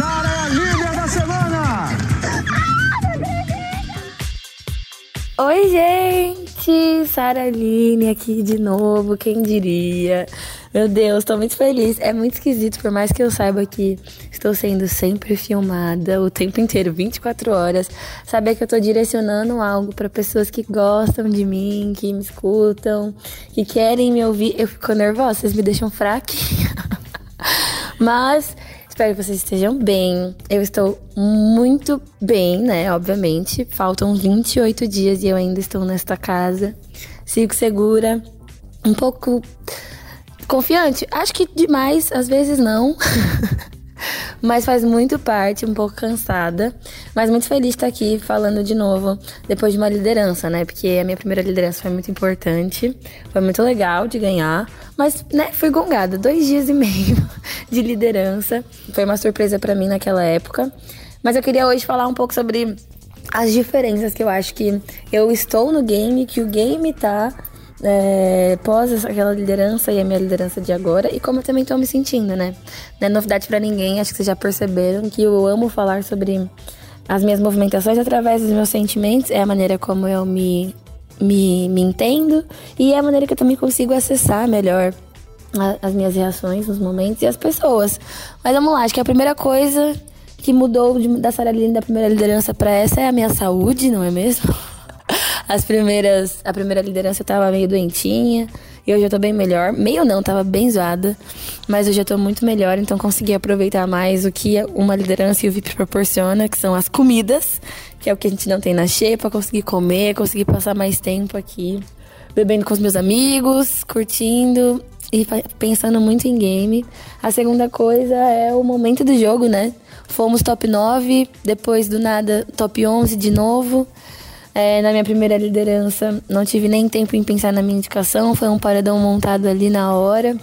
Sara é a líder da semana! Oi, gente! Sara Aline aqui de novo, quem diria? Meu Deus, tô muito feliz. É muito esquisito, por mais que eu saiba que estou sendo sempre filmada o tempo inteiro, 24 horas. Saber que eu tô direcionando algo para pessoas que gostam de mim, que me escutam, que querem me ouvir. Eu fico nervosa, vocês me deixam fraquinha. Mas espero que vocês estejam bem. Eu estou muito bem, né? Obviamente. Faltam 28 dias e eu ainda estou nesta casa. Sigo segura. Um pouco Confiante? Acho que demais, às vezes não. mas faz muito parte, um pouco cansada, mas muito feliz de estar aqui falando de novo depois de uma liderança, né? Porque a minha primeira liderança foi muito importante, foi muito legal de ganhar, mas, né, fui gongada dois dias e meio de liderança, foi uma surpresa para mim naquela época. Mas eu queria hoje falar um pouco sobre as diferenças que eu acho que eu estou no game, que o game tá é, pós aquela liderança e a minha liderança de agora e como eu também tô me sentindo, né? Não é novidade para ninguém, acho que vocês já perceberam que eu amo falar sobre as minhas movimentações através dos meus sentimentos, é a maneira como eu me, me, me entendo e é a maneira que eu também consigo acessar melhor as minhas reações nos momentos e as pessoas. Mas vamos lá, acho que a primeira coisa que mudou de, da Sarah da primeira liderança para essa é a minha saúde, não é mesmo? As primeiras, a primeira liderança eu tava meio doentinha, e hoje eu tô bem melhor. Meio não, tava bem zoada, mas hoje eu tô muito melhor, então consegui aproveitar mais o que uma liderança e o VIP proporciona, que são as comidas, que é o que a gente não tem na xepa, conseguir comer, conseguir passar mais tempo aqui, bebendo com os meus amigos, curtindo e pensando muito em game. A segunda coisa é o momento do jogo, né? Fomos top 9, depois do nada top 11 de novo. É, na minha primeira liderança, não tive nem tempo em pensar na minha indicação, foi um paredão montado ali na hora.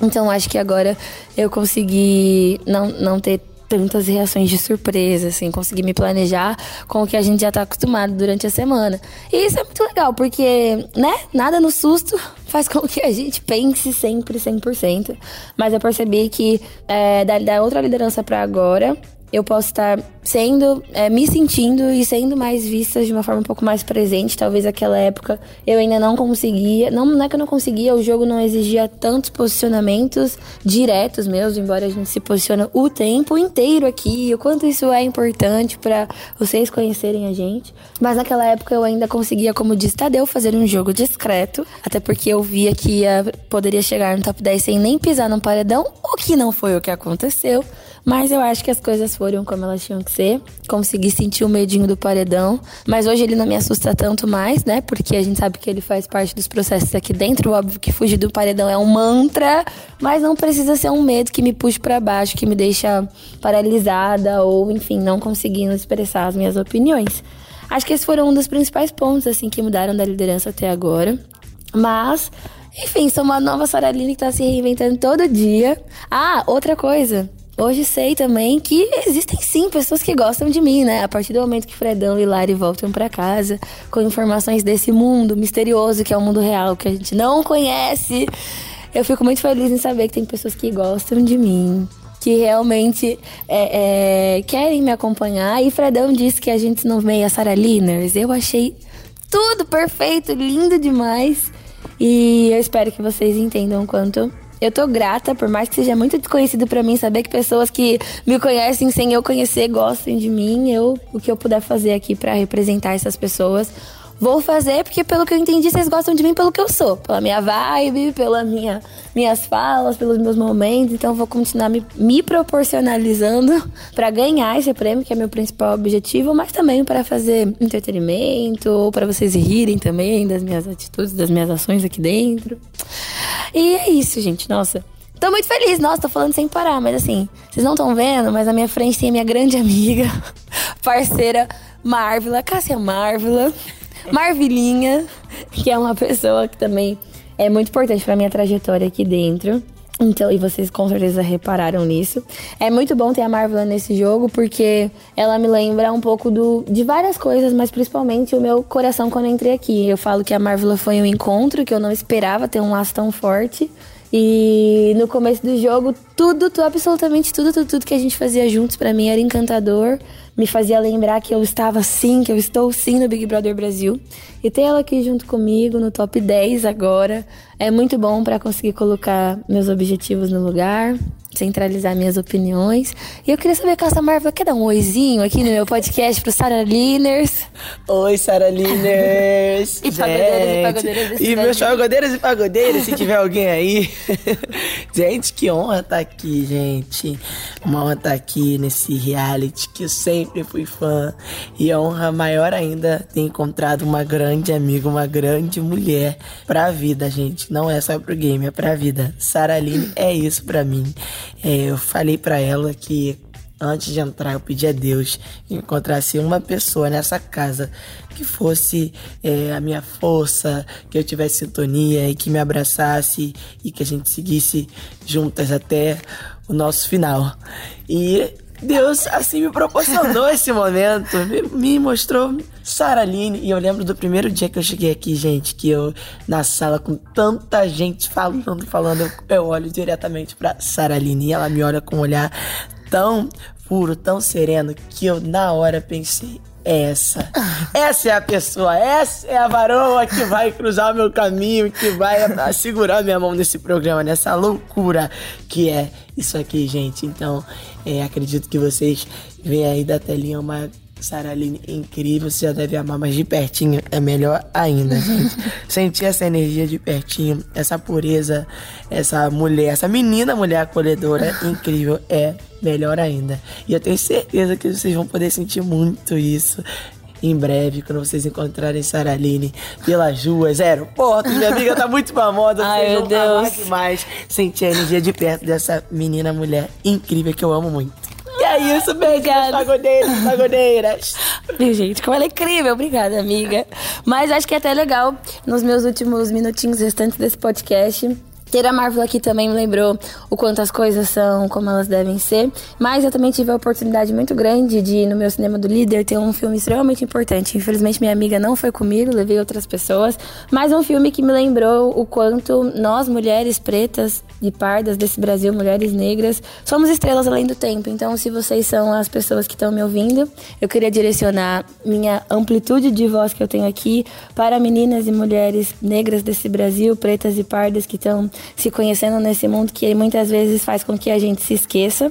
Então acho que agora eu consegui não, não ter tantas reações de surpresa, assim, conseguir me planejar com o que a gente já tá acostumado durante a semana. E isso é muito legal, porque, né, nada no susto faz com que a gente pense sempre 100%. Mas eu percebi que é, da, da outra liderança para agora, eu posso estar sendo, é, me sentindo e sendo mais vista de uma forma um pouco mais presente. Talvez aquela época eu ainda não conseguia, não, não é que eu não conseguia, o jogo não exigia tantos posicionamentos diretos meus, embora a gente se posicione o tempo inteiro aqui, o quanto isso é importante para vocês conhecerem a gente. Mas naquela época eu ainda conseguia, como disse Tadeu, fazer um jogo discreto, até porque eu via que ia, poderia chegar no top 10 sem nem pisar num paredão, o que não foi o que aconteceu. Mas eu acho que as coisas foram como elas tinham que Consegui sentir o medinho do paredão. Mas hoje ele não me assusta tanto mais, né? Porque a gente sabe que ele faz parte dos processos aqui dentro. Óbvio que fugir do paredão é um mantra, mas não precisa ser um medo que me puxe para baixo, que me deixa paralisada ou, enfim, não conseguindo expressar as minhas opiniões. Acho que esses foram um dos principais pontos, assim, que mudaram da liderança até agora. Mas enfim, sou uma nova Saraline que tá se reinventando todo dia. Ah, outra coisa. Hoje sei também que existem sim pessoas que gostam de mim, né? A partir do momento que Fredão e Lari voltam para casa com informações desse mundo misterioso que é o mundo real que a gente não conhece, eu fico muito feliz em saber que tem pessoas que gostam de mim, que realmente é, é, querem me acompanhar. E Fredão disse que a gente não veio a Sarah Liners. Eu achei tudo perfeito, lindo demais. E eu espero que vocês entendam o quanto eu tô grata, por mais que seja muito desconhecido para mim, saber que pessoas que me conhecem sem eu conhecer gostem de mim, eu o que eu puder fazer aqui para representar essas pessoas Vou fazer porque, pelo que eu entendi, vocês gostam de mim pelo que eu sou. Pela minha vibe, pelas minha, minhas falas, pelos meus momentos. Então, vou continuar me, me proporcionalizando para ganhar esse prêmio, que é meu principal objetivo, mas também para fazer entretenimento, para vocês rirem também das minhas atitudes, das minhas ações aqui dentro. E é isso, gente. Nossa, Tô muito feliz, nossa, tô falando sem parar, mas assim, vocês não estão vendo, mas na minha frente tem a minha grande amiga, parceira Marvila, Cássia Marvila. Marvilinha, que é uma pessoa que também é muito importante para minha trajetória aqui dentro. Então, e vocês com certeza repararam nisso. É muito bom ter a Marvel nesse jogo porque ela me lembra um pouco do, de várias coisas, mas principalmente o meu coração quando eu entrei aqui. Eu falo que a Marvel foi um encontro que eu não esperava ter um laço tão forte. E no começo do jogo, tudo, tudo absolutamente tudo, tudo, tudo que a gente fazia juntos para mim era encantador. Me fazia lembrar que eu estava sim, que eu estou sim no Big Brother Brasil. E ter ela aqui junto comigo no top 10 agora é muito bom para conseguir colocar meus objetivos no lugar, centralizar minhas opiniões. E eu queria saber, Cassa Marvel, quer dar um oizinho aqui no meu podcast pro Sara Liners? Oi, Sara Liners! e pagodeiras e pagodeiras E meus pagodeiros e pagodeiras, se tiver alguém aí. gente, que honra estar tá aqui, gente. Uma honra estar tá aqui nesse reality que eu sempre fui fã. E a honra maior ainda ter encontrado uma grande amiga, uma grande mulher pra vida, gente. Não é só pro game, é pra vida. Sara Line é isso pra mim. É, eu falei para ela que antes de entrar eu pedi a Deus que encontrasse uma pessoa nessa casa que fosse é, a minha força, que eu tivesse sintonia e que me abraçasse e que a gente seguisse juntas até o nosso final. E Deus assim me proporcionou esse momento, me, me mostrou Saraline. E eu lembro do primeiro dia que eu cheguei aqui, gente, que eu na sala com tanta gente falando, falando, eu, eu olho diretamente pra Saraline e ela me olha com um olhar tão puro, tão sereno, que eu na hora pensei, essa. Essa é a pessoa, essa é a varoa que vai cruzar o meu caminho, que vai segurar minha mão nesse programa, nessa loucura que é isso aqui, gente. Então, é, acredito que vocês veem aí da telinha uma Saraline incrível, você já deve amar, mas de pertinho é melhor ainda, gente. Sentir essa energia de pertinho, essa pureza, essa mulher, essa menina mulher acolhedora incrível é melhor ainda. E eu tenho certeza que vocês vão poder sentir muito isso em breve, quando vocês encontrarem Saraline pelas ruas, aeroportos. Minha amiga tá muito famosa, Ai, vocês meu Deus. demais sentir a energia de perto dessa menina mulher incrível que eu amo muito. É isso, beijo, pagodeiros, pagodeiras. Gente, como ela é incrível. Obrigada, amiga. Mas acho que é até legal, nos meus últimos minutinhos restantes desse podcast, ter a Marvel aqui também me lembrou o quanto as coisas são, como elas devem ser. Mas eu também tive a oportunidade muito grande de, no meu cinema do líder, ter um filme extremamente importante. Infelizmente, minha amiga não foi comigo, levei outras pessoas. Mas um filme que me lembrou o quanto nós, mulheres pretas e pardas desse Brasil, mulheres negras, somos estrelas além do tempo. Então, se vocês são as pessoas que estão me ouvindo, eu queria direcionar minha amplitude de voz que eu tenho aqui para meninas e mulheres negras desse Brasil, pretas e pardas que estão se conhecendo nesse mundo que muitas vezes faz com que a gente se esqueça.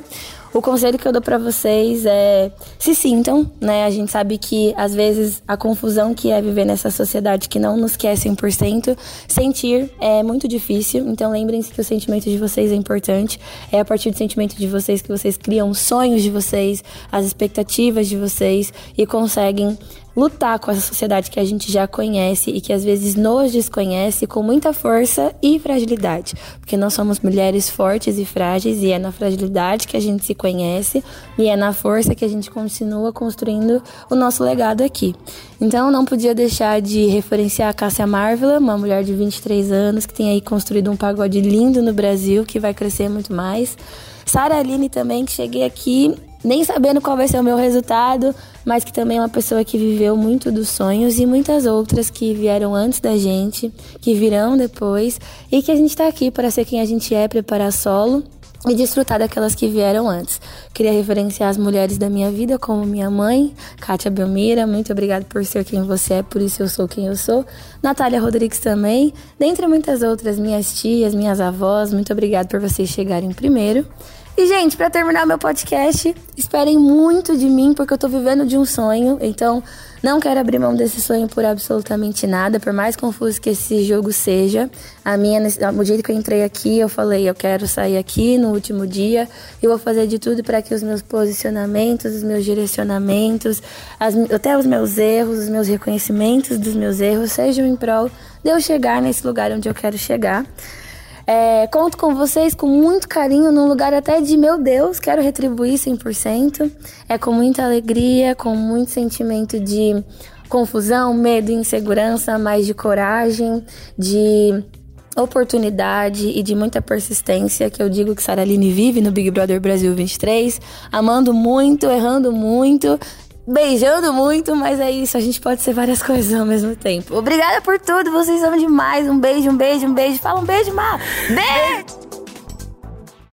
O conselho que eu dou para vocês é se sintam, né? A gente sabe que às vezes a confusão que é viver nessa sociedade que não nos quer 100%, sentir é muito difícil. Então lembrem-se que o sentimento de vocês é importante. É a partir do sentimento de vocês que vocês criam os sonhos de vocês, as expectativas de vocês e conseguem lutar com essa sociedade que a gente já conhece e que às vezes nos desconhece com muita força e fragilidade. Porque nós somos mulheres fortes e frágeis e é na fragilidade que a gente se conhece e é na força que a gente continua construindo o nosso legado aqui. Então não podia deixar de referenciar a Cássia Marvela, uma mulher de 23 anos que tem aí construído um pagode lindo no Brasil, que vai crescer muito mais. Sara Aline também, que cheguei aqui nem sabendo qual vai ser o meu resultado, mas que também é uma pessoa que viveu muito dos sonhos e muitas outras que vieram antes da gente, que virão depois, e que a gente está aqui para ser quem a gente é, preparar solo e desfrutar daquelas que vieram antes. Queria referenciar as mulheres da minha vida, como minha mãe, Kátia Belmira, muito obrigada por ser quem você é, por isso eu sou quem eu sou. Natália Rodrigues também, dentre muitas outras, minhas tias, minhas avós, muito obrigada por vocês chegarem primeiro. E, gente, para terminar meu podcast, esperem muito de mim, porque eu tô vivendo de um sonho. Então, não quero abrir mão desse sonho por absolutamente nada, por mais confuso que esse jogo seja. A minha, o jeito que eu entrei aqui, eu falei, eu quero sair aqui no último dia. Eu vou fazer de tudo para que os meus posicionamentos, os meus direcionamentos, as, até os meus erros, os meus reconhecimentos dos meus erros sejam em prol de eu chegar nesse lugar onde eu quero chegar. É, conto com vocês com muito carinho, num lugar até de meu Deus, quero retribuir 100%. É com muita alegria, com muito sentimento de confusão, medo, insegurança, mas de coragem, de oportunidade e de muita persistência que eu digo que Saraline vive no Big Brother Brasil 23, amando muito, errando muito, beijando muito, mas é isso, a gente pode ser várias coisas ao mesmo tempo. Obrigada por tudo, vocês são demais. Um beijo, um beijo, um beijo. Fala um beijo, Má. Beijo!